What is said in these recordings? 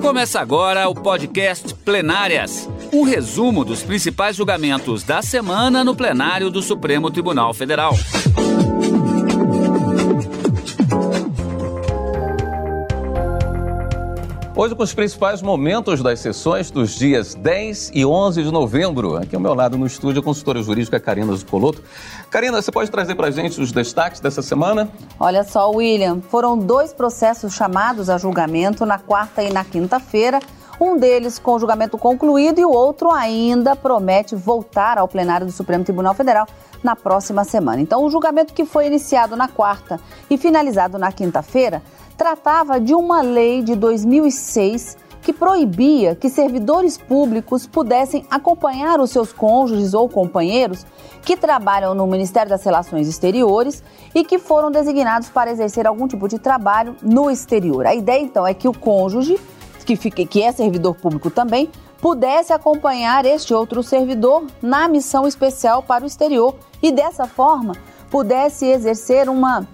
Começa agora o podcast Plenárias um resumo dos principais julgamentos da semana no plenário do Supremo Tribunal Federal. Hoje com os principais momentos das sessões dos dias 10 e 11 de novembro. Aqui ao meu lado no estúdio a consultora jurídica Karina Zucoloto. Karina, você pode trazer para gente os destaques dessa semana? Olha só, William, foram dois processos chamados a julgamento na quarta e na quinta-feira. Um deles com julgamento concluído e o outro ainda promete voltar ao plenário do Supremo Tribunal Federal na próxima semana. Então, o julgamento que foi iniciado na quarta e finalizado na quinta-feira tratava de uma lei de 2006 que proibia que servidores públicos pudessem acompanhar os seus cônjuges ou companheiros que trabalham no Ministério das Relações Exteriores e que foram designados para exercer algum tipo de trabalho no exterior. A ideia então é que o cônjuge, que, que é servidor público também, pudesse acompanhar este outro servidor na missão especial para o exterior e dessa forma pudesse exercer uma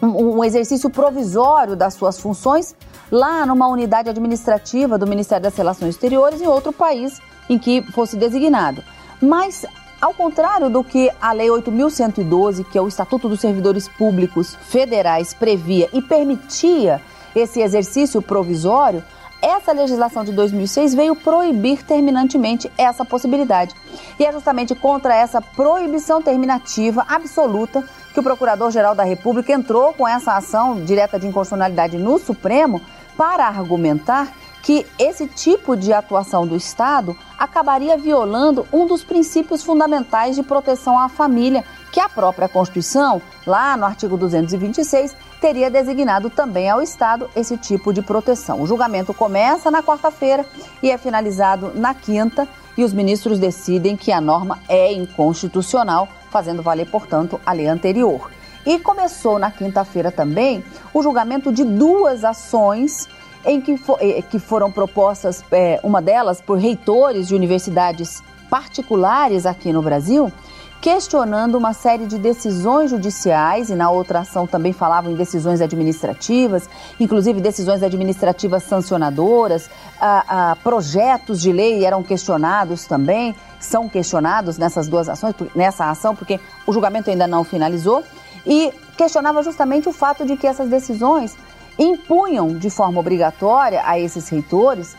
um exercício provisório das suas funções lá numa unidade administrativa do Ministério das Relações Exteriores em outro país em que fosse designado. Mas, ao contrário do que a Lei 8.112, que é o Estatuto dos Servidores Públicos Federais, previa e permitia esse exercício provisório, essa legislação de 2006 veio proibir terminantemente essa possibilidade. E é justamente contra essa proibição terminativa absoluta que o Procurador-Geral da República entrou com essa ação direta de inconstitucionalidade no Supremo para argumentar que esse tipo de atuação do Estado acabaria violando um dos princípios fundamentais de proteção à família, que a própria Constituição, lá no artigo 226, teria designado também ao Estado esse tipo de proteção. O julgamento começa na quarta-feira e é finalizado na quinta, e os ministros decidem que a norma é inconstitucional, fazendo valer, portanto, a lei anterior. E começou na quinta-feira também o julgamento de duas ações em que, eh, que foram propostas, é, uma delas por reitores de universidades particulares aqui no Brasil, questionando uma série de decisões judiciais, e na outra ação também falavam em decisões administrativas, inclusive decisões administrativas sancionadoras, a, a, projetos de lei eram questionados também, são questionados nessas duas ações, nessa ação, porque o julgamento ainda não finalizou, e questionava justamente o fato de que essas decisões impunham de forma obrigatória a esses reitores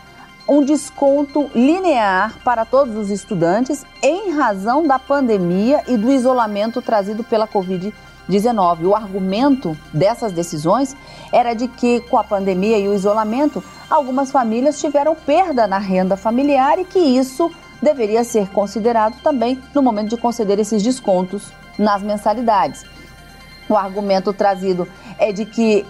um desconto linear para todos os estudantes em razão da pandemia e do isolamento trazido pela Covid-19. O argumento dessas decisões era de que, com a pandemia e o isolamento, algumas famílias tiveram perda na renda familiar e que isso deveria ser considerado também no momento de conceder esses descontos nas mensalidades. O argumento trazido é de que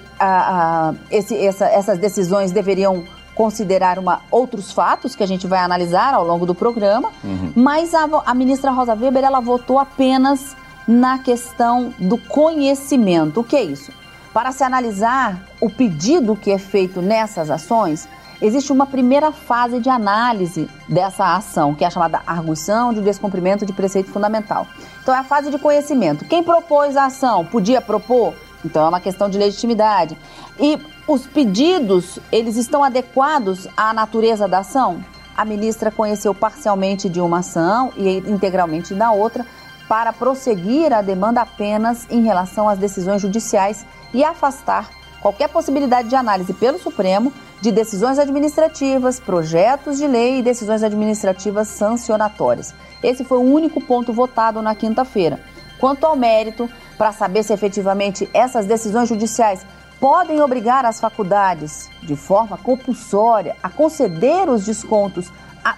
esse, essa, essas decisões deveriam considerar uma, outros fatos que a gente vai analisar ao longo do programa, uhum. mas a, a ministra Rosa Weber ela votou apenas na questão do conhecimento. O que é isso? Para se analisar o pedido que é feito nessas ações, existe uma primeira fase de análise dessa ação, que é a chamada arguição de descumprimento de preceito fundamental. Então, é a fase de conhecimento. Quem propôs a ação podia propor? Então, é uma questão de legitimidade. E os pedidos, eles estão adequados à natureza da ação? A ministra conheceu parcialmente de uma ação e integralmente da outra para prosseguir a demanda apenas em relação às decisões judiciais e afastar qualquer possibilidade de análise pelo Supremo de decisões administrativas, projetos de lei e decisões administrativas sancionatórias. Esse foi o único ponto votado na quinta-feira. Quanto ao mérito, para saber se efetivamente essas decisões judiciais podem obrigar as faculdades, de forma compulsória, a conceder os descontos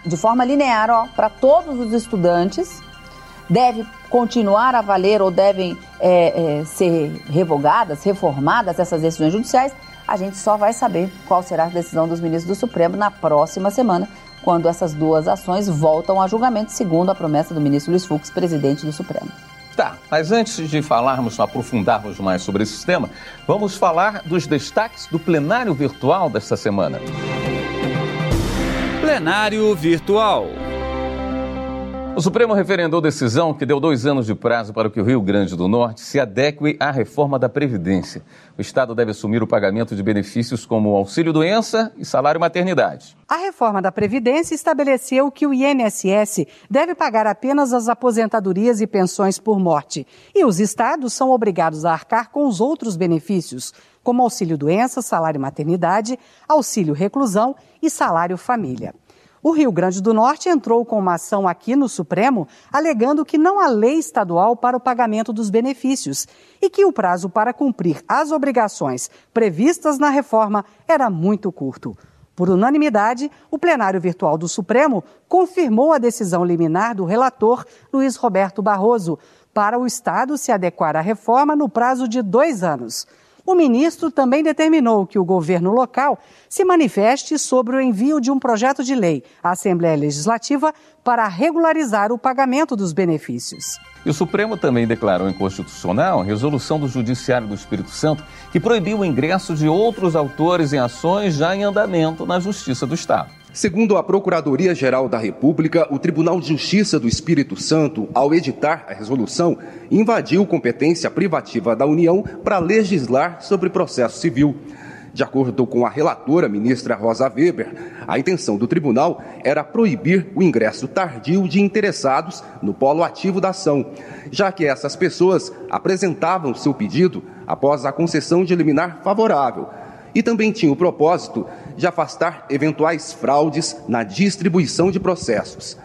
de forma linear para todos os estudantes, deve continuar a valer ou devem é, é, ser revogadas, reformadas essas decisões judiciais, a gente só vai saber qual será a decisão dos ministros do Supremo na próxima semana, quando essas duas ações voltam a julgamento, segundo a promessa do ministro Luiz Fux, presidente do Supremo. Tá, mas antes de falarmos, aprofundarmos mais sobre esse tema, vamos falar dos destaques do plenário virtual desta semana. Plenário virtual. Supremo referendou decisão que deu dois anos de prazo para que o Rio Grande do Norte se adeque à reforma da Previdência. O Estado deve assumir o pagamento de benefícios como auxílio-doença e salário-maternidade. A reforma da Previdência estabeleceu que o INSS deve pagar apenas as aposentadorias e pensões por morte. E os estados são obrigados a arcar com os outros benefícios, como auxílio-doença, salário-maternidade, auxílio-reclusão e salário-família. O Rio Grande do Norte entrou com uma ação aqui no Supremo alegando que não há lei estadual para o pagamento dos benefícios e que o prazo para cumprir as obrigações previstas na reforma era muito curto. Por unanimidade, o plenário virtual do Supremo confirmou a decisão liminar do relator Luiz Roberto Barroso para o Estado se adequar à reforma no prazo de dois anos. O ministro também determinou que o governo local se manifeste sobre o envio de um projeto de lei à Assembleia Legislativa para regularizar o pagamento dos benefícios. E o Supremo também declarou inconstitucional a resolução do Judiciário do Espírito Santo que proibiu o ingresso de outros autores em ações já em andamento na Justiça do Estado. Segundo a Procuradoria-Geral da República, o Tribunal de Justiça do Espírito Santo, ao editar a resolução, invadiu competência privativa da União para legislar sobre processo civil. De acordo com a relatora, ministra Rosa Weber, a intenção do tribunal era proibir o ingresso tardio de interessados no polo ativo da ação, já que essas pessoas apresentavam seu pedido após a concessão de liminar favorável e também tinha o propósito de afastar eventuais fraudes na distribuição de processos.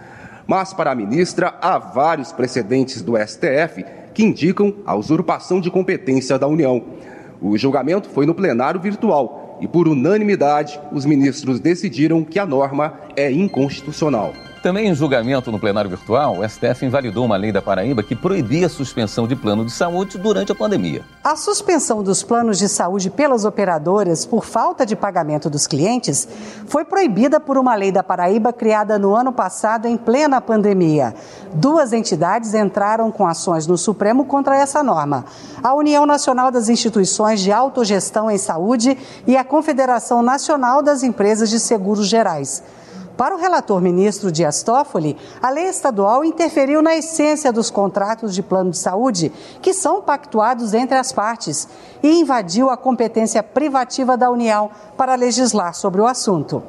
Mas, para a ministra, há vários precedentes do STF que indicam a usurpação de competência da União. O julgamento foi no plenário virtual e, por unanimidade, os ministros decidiram que a norma é inconstitucional. Também em julgamento no plenário virtual, o STF invalidou uma lei da Paraíba que proibia a suspensão de plano de saúde durante a pandemia. A suspensão dos planos de saúde pelas operadoras por falta de pagamento dos clientes foi proibida por uma lei da Paraíba criada no ano passado em plena pandemia. Duas entidades entraram com ações no Supremo contra essa norma: a União Nacional das Instituições de Autogestão em Saúde e a Confederação Nacional das Empresas de Seguros Gerais. Para o relator ministro Dias Toffoli, a lei estadual interferiu na essência dos contratos de plano de saúde, que são pactuados entre as partes, e invadiu a competência privativa da União para legislar sobre o assunto.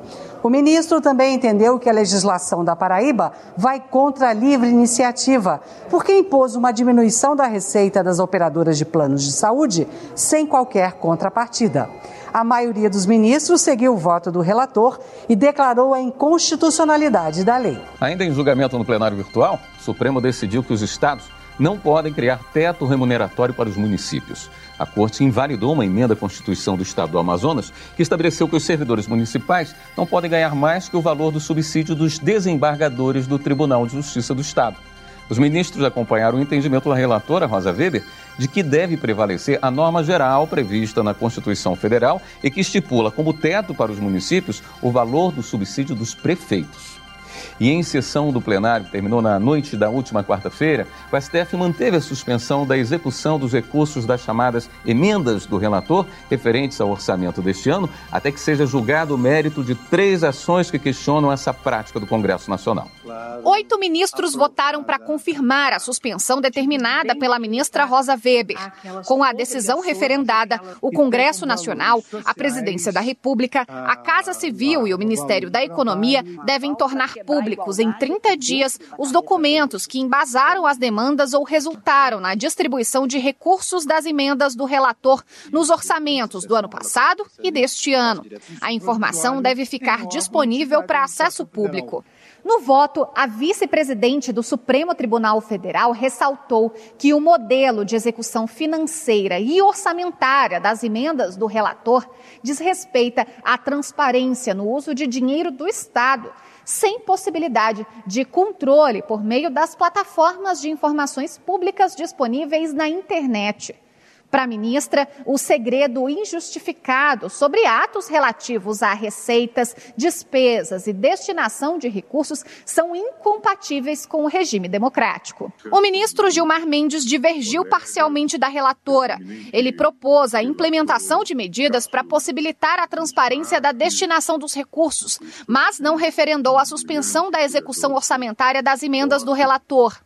O ministro também entendeu que a legislação da Paraíba vai contra a livre iniciativa, porque impôs uma diminuição da receita das operadoras de planos de saúde sem qualquer contrapartida. A maioria dos ministros seguiu o voto do relator e declarou a inconstitucionalidade da lei. Ainda em julgamento no plenário virtual, o Supremo decidiu que os estados não podem criar teto remuneratório para os municípios. A Corte invalidou uma emenda à Constituição do Estado do Amazonas que estabeleceu que os servidores municipais não podem ganhar mais que o valor do subsídio dos desembargadores do Tribunal de Justiça do Estado. Os ministros acompanharam o entendimento da relatora, Rosa Weber, de que deve prevalecer a norma geral prevista na Constituição Federal e que estipula como teto para os municípios o valor do subsídio dos prefeitos. E em sessão do plenário, que terminou na noite da última quarta-feira, o STF manteve a suspensão da execução dos recursos das chamadas emendas do relator referentes ao orçamento deste ano, até que seja julgado o mérito de três ações que questionam essa prática do Congresso Nacional. Oito ministros votaram para confirmar a suspensão determinada pela ministra Rosa Weber. Com a decisão referendada, o Congresso Nacional, a Presidência da República, a Casa Civil e o Ministério da Economia devem tornar públicos em 30 dias os documentos que embasaram as demandas ou resultaram na distribuição de recursos das emendas do relator nos orçamentos do ano passado e deste ano. A informação deve ficar disponível para acesso público. No voto, a vice-presidente do Supremo Tribunal Federal ressaltou que o modelo de execução financeira e orçamentária das emendas do relator desrespeita a transparência no uso de dinheiro do Estado sem possibilidade de controle por meio das plataformas de informações públicas disponíveis na internet. Para a ministra, o segredo injustificado sobre atos relativos a receitas, despesas e destinação de recursos são incompatíveis com o regime democrático. O ministro Gilmar Mendes divergiu parcialmente da relatora. Ele propôs a implementação de medidas para possibilitar a transparência da destinação dos recursos, mas não referendou a suspensão da execução orçamentária das emendas do relator.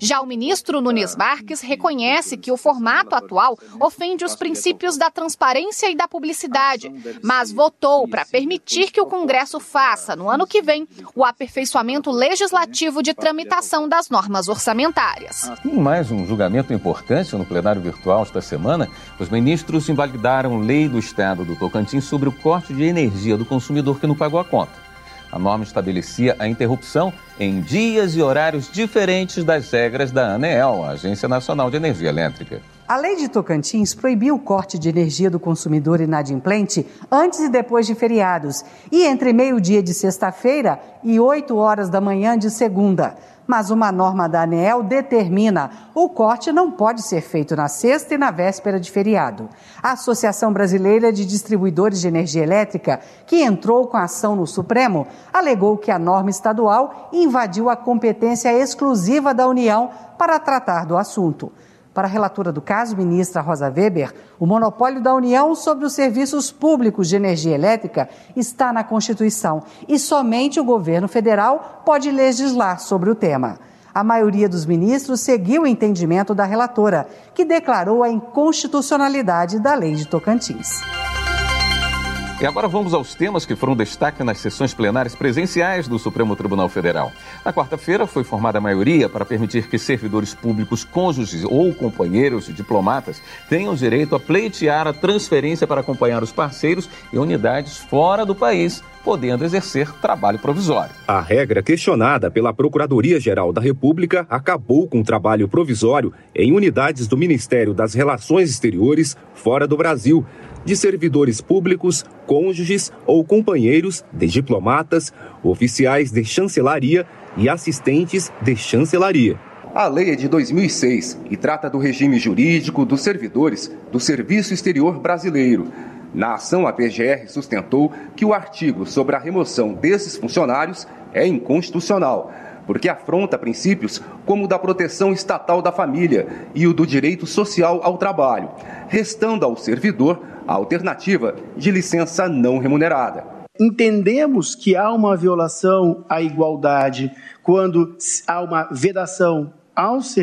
Já o ministro Nunes Marques reconhece que o formato atual ofende os princípios da transparência e da publicidade, mas votou para permitir que o Congresso faça, no ano que vem, o aperfeiçoamento legislativo de tramitação das normas orçamentárias. Em mais um julgamento importante no plenário virtual esta semana, os ministros invalidaram lei do Estado do Tocantins sobre o corte de energia do consumidor que não pagou a conta. A norma estabelecia a interrupção em dias e horários diferentes das regras da ANEEL, a Agência Nacional de Energia Elétrica. A lei de Tocantins proibiu o corte de energia do consumidor inadimplente antes e depois de feriados e entre meio-dia de sexta-feira e 8 horas da manhã de segunda mas uma norma da ANEEL determina o corte não pode ser feito na sexta e na véspera de feriado. A Associação Brasileira de Distribuidores de Energia Elétrica, que entrou com a ação no Supremo, alegou que a norma estadual invadiu a competência exclusiva da União para tratar do assunto. Para a relatora do caso, ministra Rosa Weber, o monopólio da União sobre os serviços públicos de energia elétrica está na Constituição e somente o governo federal pode legislar sobre o tema. A maioria dos ministros seguiu o entendimento da relatora, que declarou a inconstitucionalidade da lei de Tocantins. E agora vamos aos temas que foram destaque nas sessões plenárias presenciais do Supremo Tribunal Federal. Na quarta-feira foi formada a maioria para permitir que servidores públicos, cônjuges ou companheiros diplomatas tenham direito a pleitear a transferência para acompanhar os parceiros e unidades fora do país podendo exercer trabalho provisório. A regra questionada pela Procuradoria-Geral da República acabou com o trabalho provisório em unidades do Ministério das Relações Exteriores fora do Brasil de servidores públicos, cônjuges ou companheiros de diplomatas, oficiais de chancelaria e assistentes de chancelaria. A lei é de 2006 e trata do regime jurídico dos servidores do Serviço Exterior Brasileiro. Na ação, a PGR sustentou que o artigo sobre a remoção desses funcionários é inconstitucional, porque afronta princípios como o da proteção estatal da família e o do direito social ao trabalho, restando ao servidor a alternativa de licença não remunerada. Entendemos que há uma violação à igualdade quando há uma vedação aos,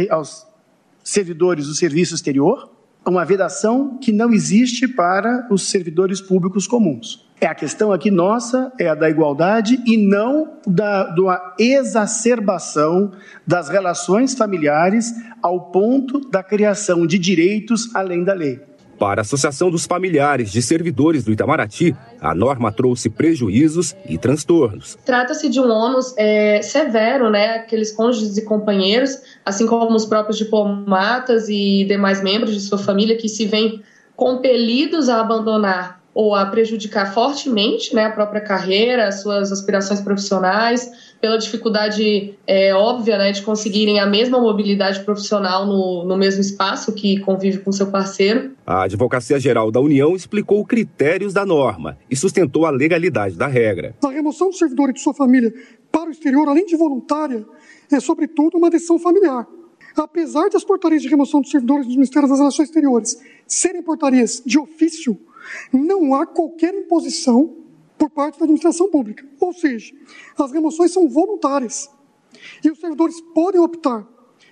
servidores do serviço exterior, uma vedação que não existe para os servidores públicos comuns. É a questão aqui nossa, é a da igualdade e não da, da exacerbação das relações familiares ao ponto da criação de direitos além da lei. Para a Associação dos Familiares de Servidores do Itamaraty, a norma trouxe prejuízos e transtornos. Trata-se de um ônus é, severo, né? Aqueles cônjuges e companheiros, assim como os próprios diplomatas e demais membros de sua família que se veem compelidos a abandonar ou a prejudicar fortemente né, a própria carreira, as suas aspirações profissionais, pela dificuldade é, óbvia né, de conseguirem a mesma mobilidade profissional no, no mesmo espaço que convive com seu parceiro. A Advocacia Geral da União explicou critérios da norma e sustentou a legalidade da regra. A remoção do servidor e de sua família para o exterior, além de voluntária, é sobretudo uma decisão familiar. Apesar de as portarias de remoção dos servidores dos Ministérios das Relações Exteriores serem portarias de ofício, não há qualquer imposição por parte da administração pública. Ou seja, as remoções são voluntárias. E os servidores podem optar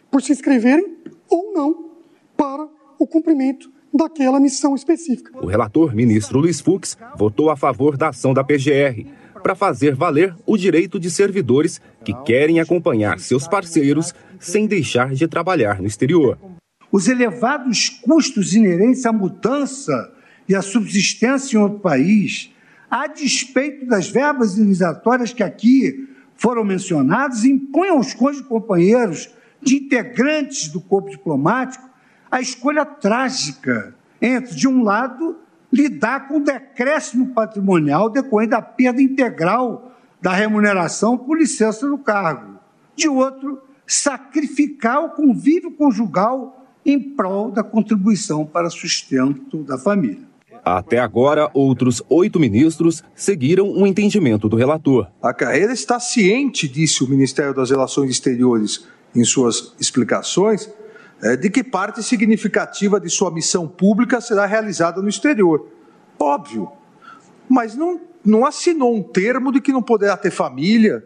por se inscreverem ou não para o cumprimento daquela missão específica. O relator, ministro Luiz Fux, votou a favor da ação da PGR para fazer valer o direito de servidores que querem acompanhar seus parceiros sem deixar de trabalhar no exterior. Os elevados custos inerentes à mudança e a subsistência em outro país, a despeito das verbas indenizatórias que aqui foram mencionadas, impõem aos cônjuges companheiros de integrantes do corpo diplomático a escolha trágica entre, de um lado, lidar com o decréscimo patrimonial decorrente da perda integral da remuneração por licença do cargo, de outro, sacrificar o convívio conjugal em prol da contribuição para sustento da família. Até agora, outros oito ministros seguiram o entendimento do relator. A carreira está ciente, disse o Ministério das Relações Exteriores em suas explicações, é, de que parte significativa de sua missão pública será realizada no exterior. Óbvio, mas não, não assinou um termo de que não poderá ter família,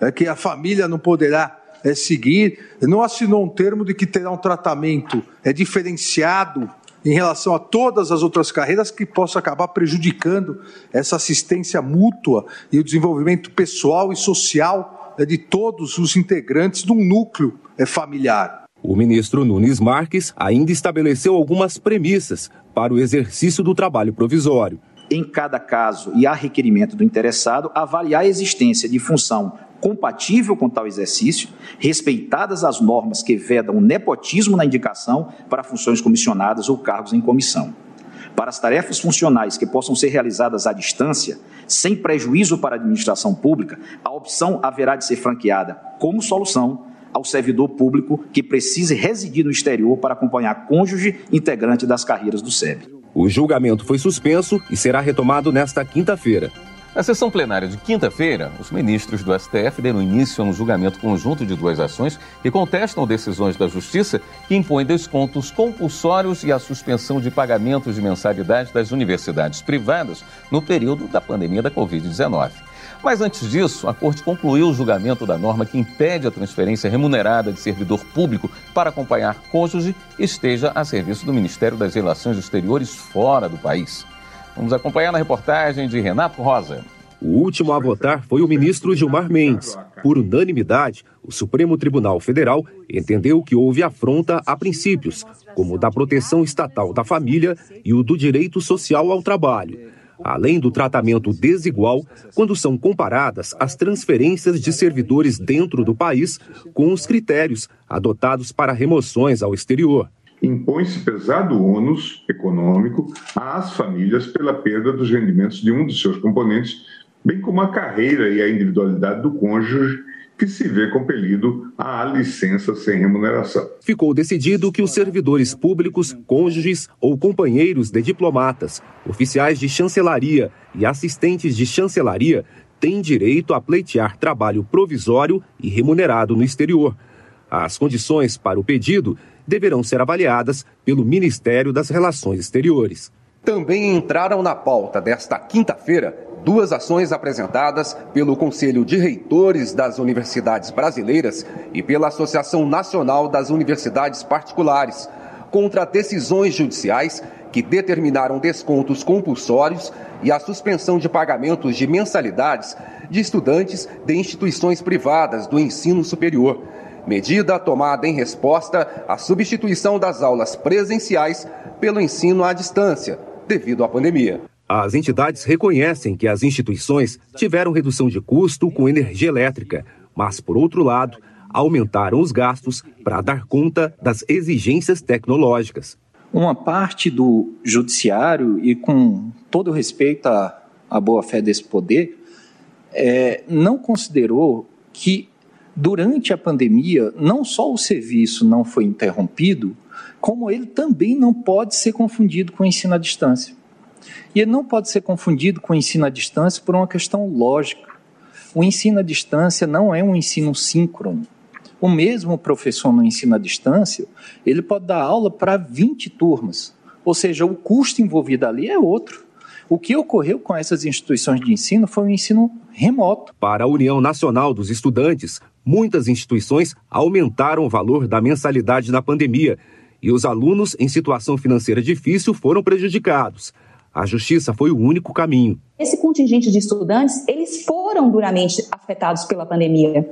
é, que a família não poderá é, seguir, não assinou um termo de que terá um tratamento é, diferenciado em relação a todas as outras carreiras que possa acabar prejudicando essa assistência mútua e o desenvolvimento pessoal e social né, de todos os integrantes de um núcleo é, familiar. O ministro Nunes Marques ainda estabeleceu algumas premissas para o exercício do trabalho provisório. Em cada caso e a requerimento do interessado, avaliar a existência de função compatível com tal exercício, respeitadas as normas que vedam o nepotismo na indicação para funções comissionadas ou cargos em comissão. Para as tarefas funcionais que possam ser realizadas à distância, sem prejuízo para a administração pública, a opção haverá de ser franqueada como solução ao servidor público que precise residir no exterior para acompanhar cônjuge integrante das carreiras do SEB. O julgamento foi suspenso e será retomado nesta quinta-feira. Na sessão plenária de quinta-feira, os ministros do STF deram início a um julgamento conjunto de duas ações que contestam decisões da Justiça que impõem descontos compulsórios e a suspensão de pagamentos de mensalidade das universidades privadas no período da pandemia da Covid-19. Mas antes disso, a Corte concluiu o julgamento da norma que impede a transferência remunerada de servidor público para acompanhar cônjuge que esteja a serviço do Ministério das Relações Exteriores fora do país. Vamos acompanhar na reportagem de Renato Rosa. O último a votar foi o ministro Gilmar Mendes. Por unanimidade, o Supremo Tribunal Federal entendeu que houve afronta a princípios, como o da proteção estatal da família e o do direito social ao trabalho, além do tratamento desigual quando são comparadas as transferências de servidores dentro do país com os critérios adotados para remoções ao exterior impõe-se pesado ônus econômico às famílias pela perda dos rendimentos de um dos seus componentes, bem como a carreira e a individualidade do cônjuge que se vê compelido à licença sem remuneração. Ficou decidido que os servidores públicos, cônjuges ou companheiros de diplomatas, oficiais de chancelaria e assistentes de chancelaria têm direito a pleitear trabalho provisório e remunerado no exterior. As condições para o pedido deverão ser avaliadas pelo Ministério das Relações Exteriores. Também entraram na pauta desta quinta-feira duas ações apresentadas pelo Conselho de Reitores das Universidades Brasileiras e pela Associação Nacional das Universidades Particulares contra decisões judiciais que determinaram descontos compulsórios e a suspensão de pagamentos de mensalidades de estudantes de instituições privadas do ensino superior medida tomada em resposta à substituição das aulas presenciais pelo ensino à distância, devido à pandemia. As entidades reconhecem que as instituições tiveram redução de custo com energia elétrica, mas, por outro lado, aumentaram os gastos para dar conta das exigências tecnológicas. Uma parte do judiciário, e com todo respeito à, à boa-fé desse poder, é, não considerou que durante a pandemia, não só o serviço não foi interrompido, como ele também não pode ser confundido com o ensino à distância. E ele não pode ser confundido com o ensino à distância por uma questão lógica. O ensino à distância não é um ensino síncrono. O mesmo professor no ensino à distância, ele pode dar aula para 20 turmas. Ou seja, o custo envolvido ali é outro. O que ocorreu com essas instituições de ensino foi um ensino remoto. Para a União Nacional dos Estudantes, muitas instituições aumentaram o valor da mensalidade na pandemia e os alunos em situação financeira difícil foram prejudicados. A justiça foi o único caminho. Esse contingente de estudantes, eles foram duramente afetados pela pandemia.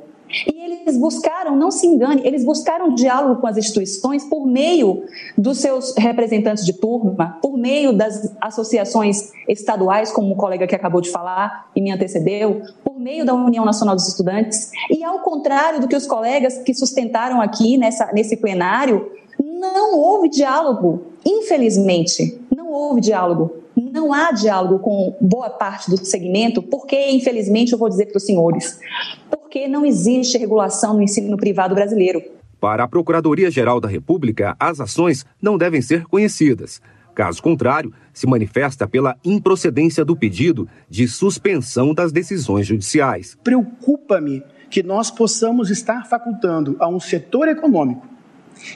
E eles buscaram, não se engane, eles buscaram diálogo com as instituições por meio dos seus representantes de turma, por meio das associações estaduais, como o colega que acabou de falar e me antecedeu, por meio da União Nacional dos Estudantes. E ao contrário do que os colegas que sustentaram aqui nessa, nesse plenário, não houve diálogo, infelizmente, não houve diálogo. Não há diálogo com boa parte do segmento, porque, infelizmente, eu vou dizer para os senhores, porque não existe regulação no ensino privado brasileiro. Para a Procuradoria-Geral da República, as ações não devem ser conhecidas. Caso contrário, se manifesta pela improcedência do pedido de suspensão das decisões judiciais. Preocupa-me que nós possamos estar facultando a um setor econômico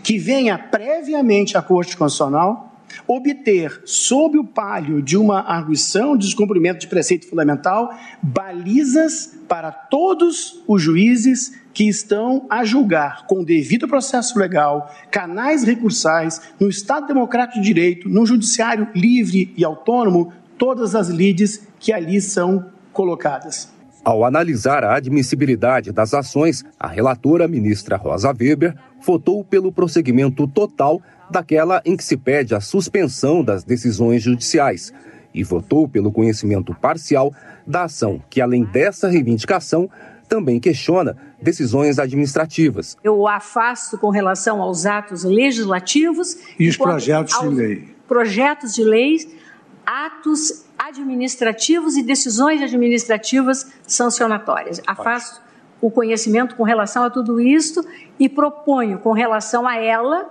que venha previamente à Corte Constitucional obter, sob o palio de uma arguição de descumprimento de preceito fundamental, balizas para todos os juízes que estão a julgar com devido processo legal, canais recursais, no Estado Democrático de Direito, no Judiciário livre e autônomo, todas as lides que ali são colocadas. Ao analisar a admissibilidade das ações, a relatora ministra Rosa Weber votou pelo prosseguimento total daquela em que se pede a suspensão das decisões judiciais e votou pelo conhecimento parcial da ação que, além dessa reivindicação, também questiona decisões administrativas. Eu afasto com relação aos atos legislativos e os projetos de lei. Projetos de leis, atos administrativos e decisões administrativas sancionatórias. Afasto o conhecimento com relação a tudo isto e proponho com relação a ela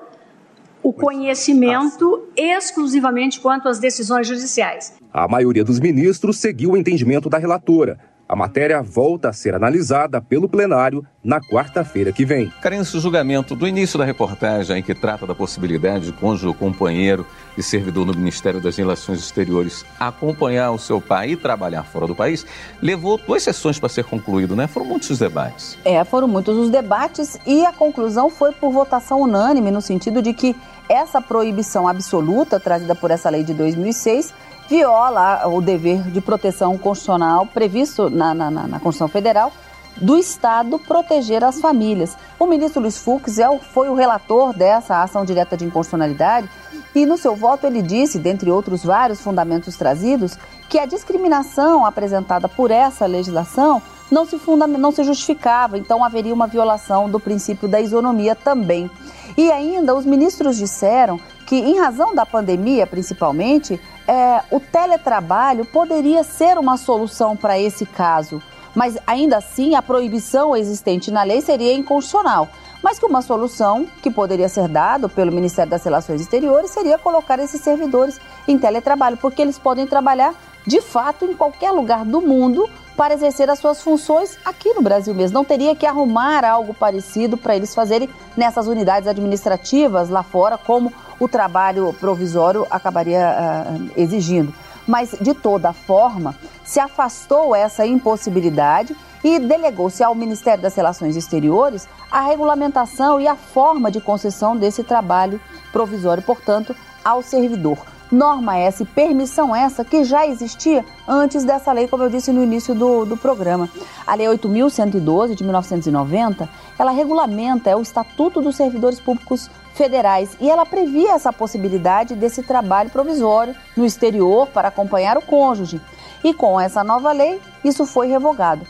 o conhecimento exclusivamente quanto às decisões judiciais. A maioria dos ministros seguiu o entendimento da relatora a matéria volta a ser analisada pelo plenário na quarta-feira que vem. Karine, esse julgamento do início da reportagem em que trata da possibilidade de cônjuge companheiro e servidor no Ministério das Relações Exteriores acompanhar o seu pai e trabalhar fora do país, levou duas sessões para ser concluído, né? Foram muitos os debates. É, foram muitos os debates e a conclusão foi por votação unânime, no sentido de que essa proibição absoluta trazida por essa lei de 2006 viola o dever de proteção constitucional previsto na, na, na Constituição Federal do Estado proteger as famílias. O ministro Luiz Fux é, foi o relator dessa ação direta de inconstitucionalidade e no seu voto ele disse, dentre outros vários fundamentos trazidos, que a discriminação apresentada por essa legislação não se, funda, não se justificava, então haveria uma violação do princípio da isonomia também. E ainda os ministros disseram que, em razão da pandemia principalmente, é, o teletrabalho poderia ser uma solução para esse caso, mas ainda assim a proibição existente na lei seria inconstitucional. Mas que uma solução que poderia ser dada pelo Ministério das Relações Exteriores seria colocar esses servidores em teletrabalho, porque eles podem trabalhar de fato em qualquer lugar do mundo para exercer as suas funções aqui no Brasil mesmo. Não teria que arrumar algo parecido para eles fazerem nessas unidades administrativas lá fora, como o trabalho provisório acabaria uh, exigindo. Mas, de toda forma, se afastou essa impossibilidade e delegou-se ao Ministério das Relações Exteriores a regulamentação e a forma de concessão desse trabalho provisório, portanto, ao servidor. Norma essa e permissão essa que já existia antes dessa lei, como eu disse no início do, do programa. A Lei 8.112 de 1990, ela regulamenta é o Estatuto dos Servidores Públicos Federais e ela previa essa possibilidade desse trabalho provisório no exterior para acompanhar o cônjuge. E com essa nova lei, isso foi revogado.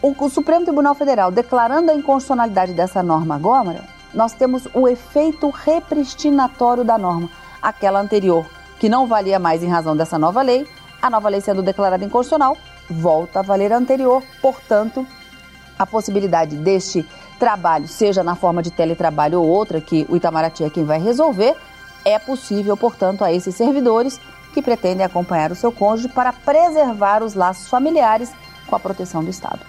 O, o Supremo Tribunal Federal declarando a inconstitucionalidade dessa norma agora, nós temos o efeito repristinatório da norma, aquela anterior que não valia mais em razão dessa nova lei, a nova lei sendo declarada inconstitucional, volta a valer a anterior. Portanto, a possibilidade deste trabalho, seja na forma de teletrabalho ou outra, que o Itamaraty é quem vai resolver, é possível, portanto, a esses servidores que pretendem acompanhar o seu cônjuge para preservar os laços familiares com a proteção do Estado.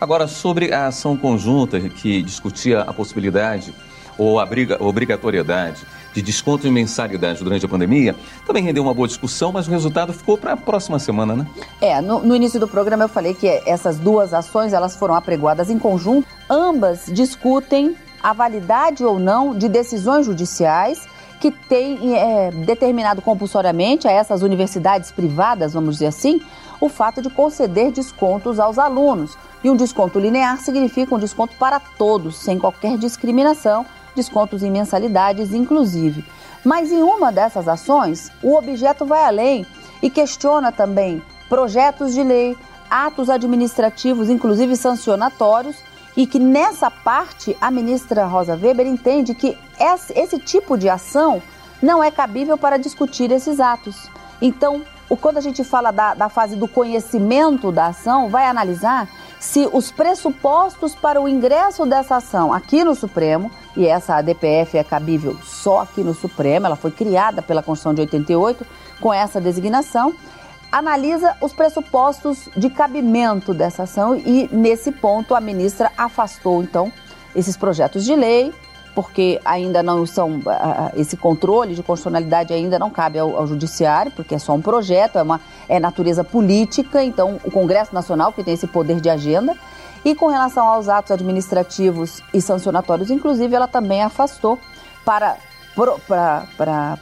Agora, sobre a ação conjunta que discutia a possibilidade ou a obrigatoriedade de desconto em mensalidade durante a pandemia, também rendeu uma boa discussão, mas o resultado ficou para a próxima semana, né? É, no, no, início do programa eu falei que essas duas ações elas foram apregoadas em conjunto. Ambas discutem a validade ou não de decisões judiciais que têm é, determinado compulsoriamente a essas universidades privadas, vamos dizer assim, o fato de conceder descontos aos alunos. E um desconto linear significa um desconto para todos, sem qualquer discriminação descontos em mensalidades, inclusive. Mas em uma dessas ações, o objeto vai além e questiona também projetos de lei, atos administrativos, inclusive sancionatórios, e que nessa parte a ministra Rosa Weber entende que esse tipo de ação não é cabível para discutir esses atos. Então, quando a gente fala da, da fase do conhecimento da ação, vai analisar se os pressupostos para o ingresso dessa ação aqui no Supremo, e essa ADPF é cabível só aqui no Supremo, ela foi criada pela Constituição de 88 com essa designação, analisa os pressupostos de cabimento dessa ação e, nesse ponto, a ministra afastou, então, esses projetos de lei, porque ainda não são. Esse controle de constitucionalidade ainda não cabe ao, ao, Judiciário, porque é só um projeto, é, uma, é natureza política, então o Congresso Nacional, que tem esse poder de agenda. E com relação aos atos administrativos e sancionatórios, inclusive, ela também afastou para, para, para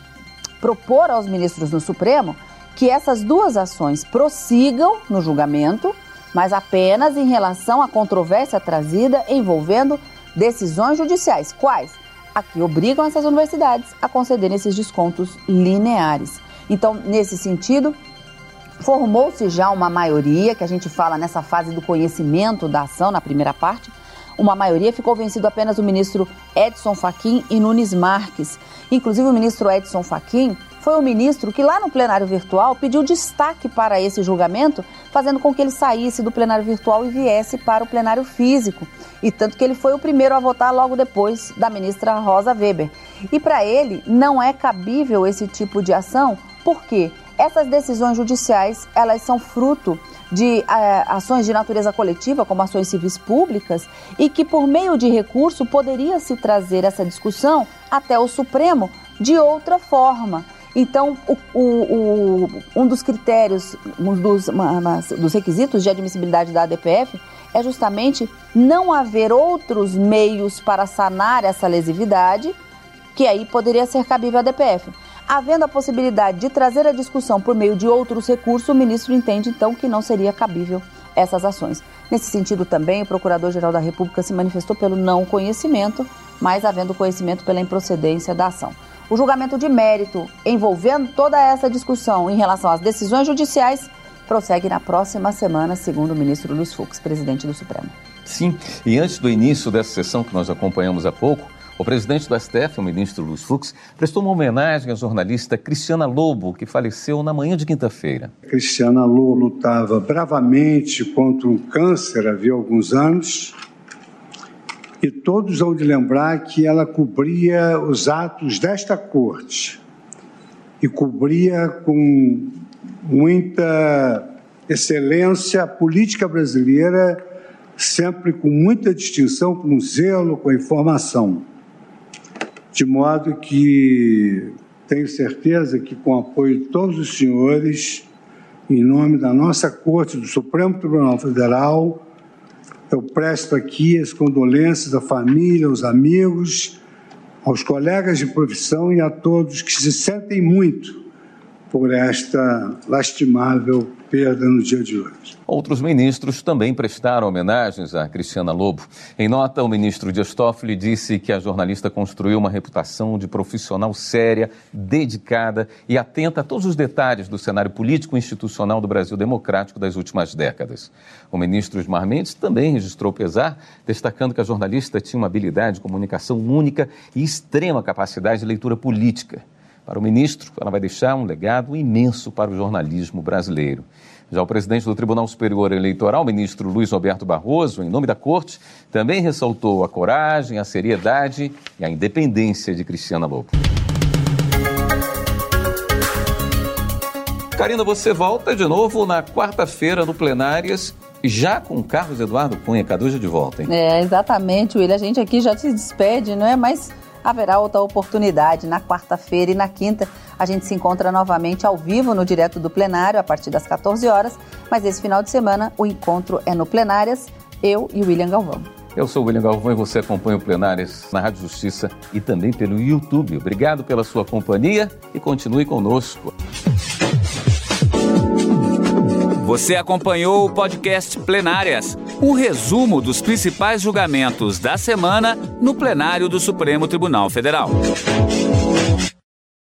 propor aos ministros no Supremo que essas duas ações prossigam no julgamento, mas apenas em relação à controvérsia trazida envolvendo decisões judiciais. Quais? A que obrigam essas universidades a concederem esses descontos lineares. Então, nesse sentido, formou-se já uma maioria, que a gente fala nessa fase do conhecimento da ação, na primeira parte, uma maioria ficou vencido apenas o ministro Edson Fachin e Nunes Marques. Inclusive, o ministro Edson Fachin foi o ministro que lá no plenário virtual pediu destaque para esse julgamento, fazendo com que ele saísse do plenário virtual e viesse para o plenário físico. E tanto que ele foi o primeiro a votar logo depois da ministra Rosa Weber. E para ele não é cabível esse tipo de ação, porque essas decisões judiciais, elas são fruto de é, ações de natureza coletiva, como ações civis públicas, e que por meio de recurso poderia se trazer essa discussão até o Supremo de outra forma. Então, o, o, o, um dos critérios, um dos, uma, dos requisitos de admissibilidade da ADPF é justamente não haver outros meios para sanar essa lesividade, que aí poderia ser cabível à ADPF. Havendo a possibilidade de trazer a discussão por meio de outros recursos, o ministro entende então que não seria cabível essas ações. Nesse sentido, também, o Procurador-Geral da República se manifestou pelo não conhecimento, mas havendo conhecimento pela improcedência da ação. O julgamento de mérito envolvendo toda essa discussão em relação às decisões judiciais prossegue na próxima semana, segundo o ministro Luiz Fux, presidente do Supremo. Sim, e antes do início dessa sessão que nós acompanhamos há pouco, o presidente do STF, o ministro Luiz Fux, prestou uma homenagem à jornalista Cristiana Lobo, que faleceu na manhã de quinta-feira. Cristiana Lobo lutava bravamente contra um câncer havia alguns anos e todos hão de lembrar que ela cobria os atos desta corte e cobria com muita excelência a política brasileira, sempre com muita distinção, com zelo, com informação. De modo que tenho certeza que, com o apoio de todos os senhores, em nome da nossa Corte, do Supremo Tribunal Federal, eu presto aqui as condolências à família, aos amigos, aos colegas de profissão e a todos que se sentem muito por esta lastimável perda no dia de hoje. Outros ministros também prestaram homenagens a Cristiana Lobo. Em nota, o ministro Dias Toffoli disse que a jornalista construiu uma reputação de profissional séria, dedicada e atenta a todos os detalhes do cenário político e institucional do Brasil democrático das últimas décadas. O ministro Osmar Mendes também registrou pesar, destacando que a jornalista tinha uma habilidade de comunicação única e extrema capacidade de leitura política. Para o ministro, ela vai deixar um legado imenso para o jornalismo brasileiro. Já o presidente do Tribunal Superior Eleitoral, ministro Luiz Roberto Barroso, em nome da Corte, também ressaltou a coragem, a seriedade e a independência de Cristiana Lobo. Karina, você volta de novo na quarta-feira no Plenárias já com Carlos Eduardo Cunha, Caduja de volta, hein? É, exatamente, William. A gente aqui já se despede, não é? Mas haverá outra oportunidade na quarta-feira e na quinta. A gente se encontra novamente ao vivo no direto do plenário a partir das 14 horas, mas esse final de semana o encontro é no Plenárias, eu e William Galvão. Eu sou o William Galvão e você acompanha o Plenárias na Rádio Justiça e também pelo YouTube. Obrigado pela sua companhia e continue conosco. Você acompanhou o podcast Plenárias, um resumo dos principais julgamentos da semana no plenário do Supremo Tribunal Federal.